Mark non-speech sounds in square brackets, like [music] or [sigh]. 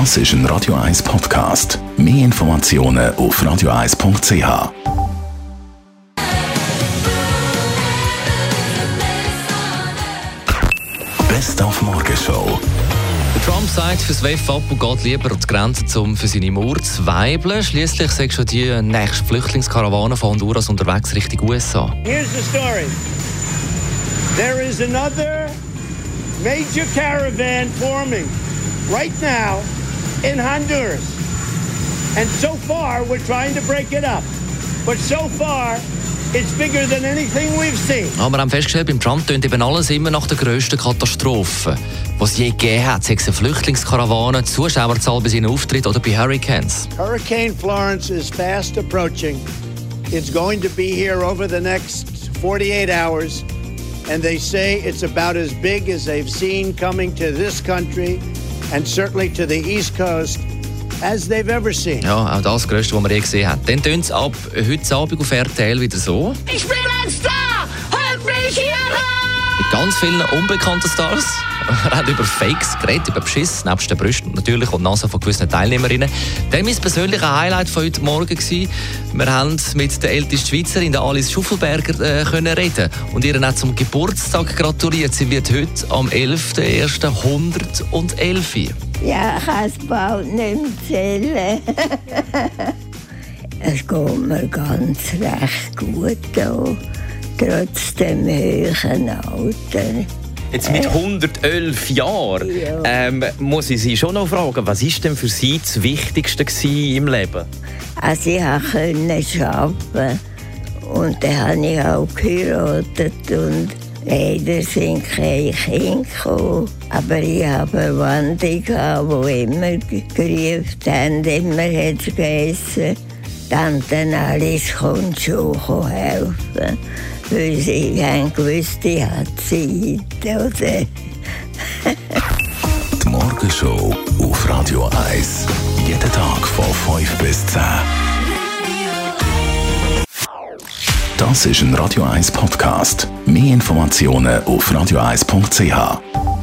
Das ist ein Radio 1 Podcast. Mehr Informationen auf radio1.ch. Best auf Morgenshow. Trump sagt, fürs WEF ab und geht lieber an die Grenze, um für seine Mauer zu weibeln. Schliesslich sagt schon die nächste Flüchtlingskarawane von Honduras unterwegs Richtung USA. Here's the story. There is another major caravan forming right now in Honduras. And so far, we're trying to break it up. But so far, it's bigger than anything we've seen. Aber wir haben festgestellt, beim Trump tönt eben alles immer nach der grössten Katastrophe, die es je gegeben hat. Sei es eine Flüchtlingskarawane, die Zuschauerzahl bei seinen Auftritten oder bei Hurricanes. Hurricane Florence is fast approaching. It's going to be here over the next 48 hours. And they say it's about as big as they've seen coming to this country and certainly to the East Coast as they've ever seen. Ja, auch das Größte, was wir je gesehen haben. Dann tönt es ab heute Abend auf RTL wieder so. Ich bin ein Star! Holt mich hier raus! Mit ganz vielen unbekannten Stars. Er [laughs] hat über Fakes geredet, über Beschiss, nebst den Brüsten natürlich und Nase von gewissen Teilnehmerinnen. Dann mein persönliches Highlight von heute Morgen. Wir haben mit der ältesten Schweizerin, der Alice Schuffelberger, äh, können reden und ihr auch zum Geburtstag gratuliert. Sie wird heute am 11.01. 111. Ja, ich kann es bald nicht mehr zählen. [laughs] es geht mir ganz recht gut hier, trotz dem hohen Alter. Jetzt mit 111 Jahren Ja. ähm, muss ich Sie schon noch fragen, was ist denn für Sie das Wichtigste im Leben? Also ich konnte arbeiten und dann habe ich auch geheiratet und leider sind keine Kinder gekommen. Aber ich habe gehabt, die immer gerufen haben, immer hat es Tante Alice kommt schon helfen. Weil sie haben gewusst, ich habe Zeit. Oder? [laughs] Die Morgenshow auf Radio 1. Jeden Tag von 5 bis 10. Das ist ein Radio 1 Podcast. Mehr Informationen auf radio1.ch.